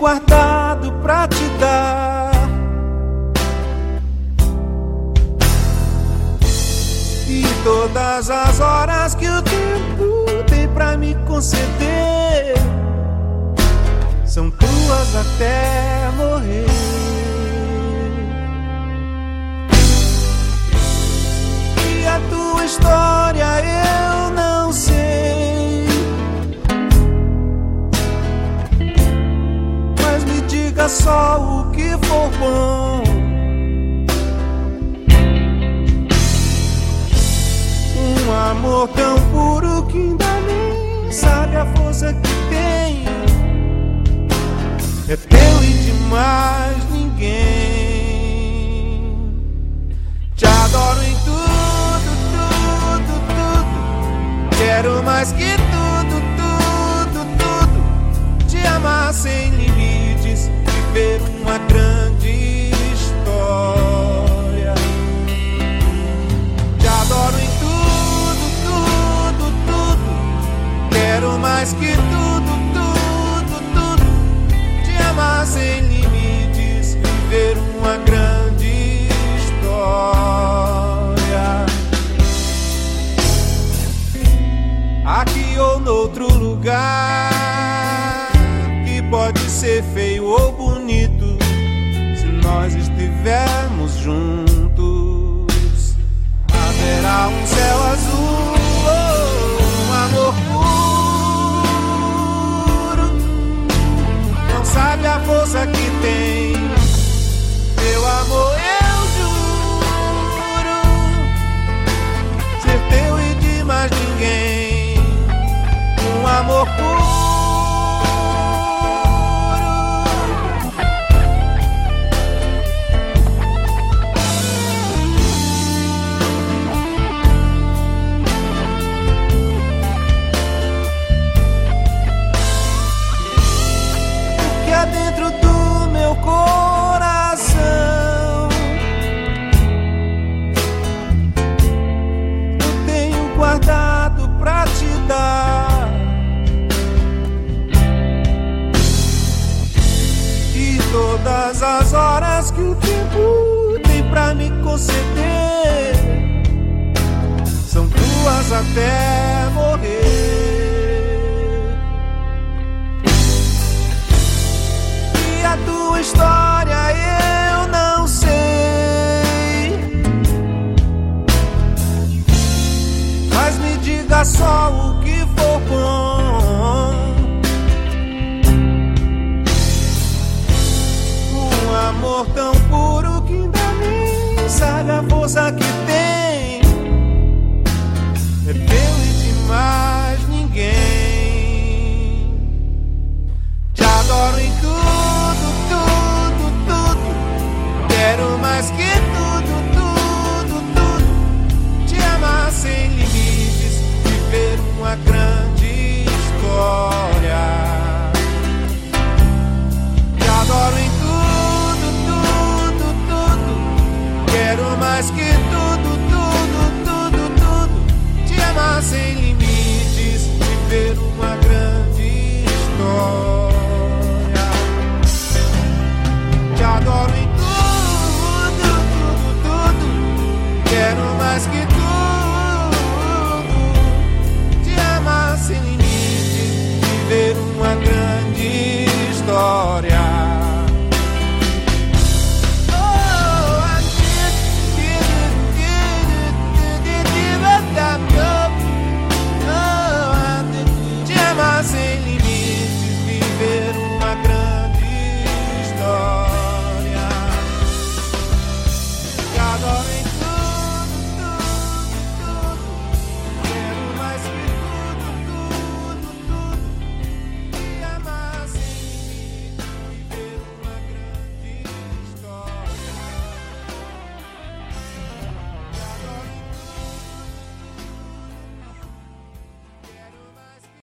guardado pra te dar. E todas as horas que o tempo tem pra me conceder são tuas até morrer. Diga só o que for bom. Um amor tão puro que ainda nem sabe a força que tem. É teu e de mais ninguém. Pode ser feio ou bonito se nós estivermos juntos. Haverá um céu azul, todas as horas que o tempo tem pra me conceder são tuas até morrer. Um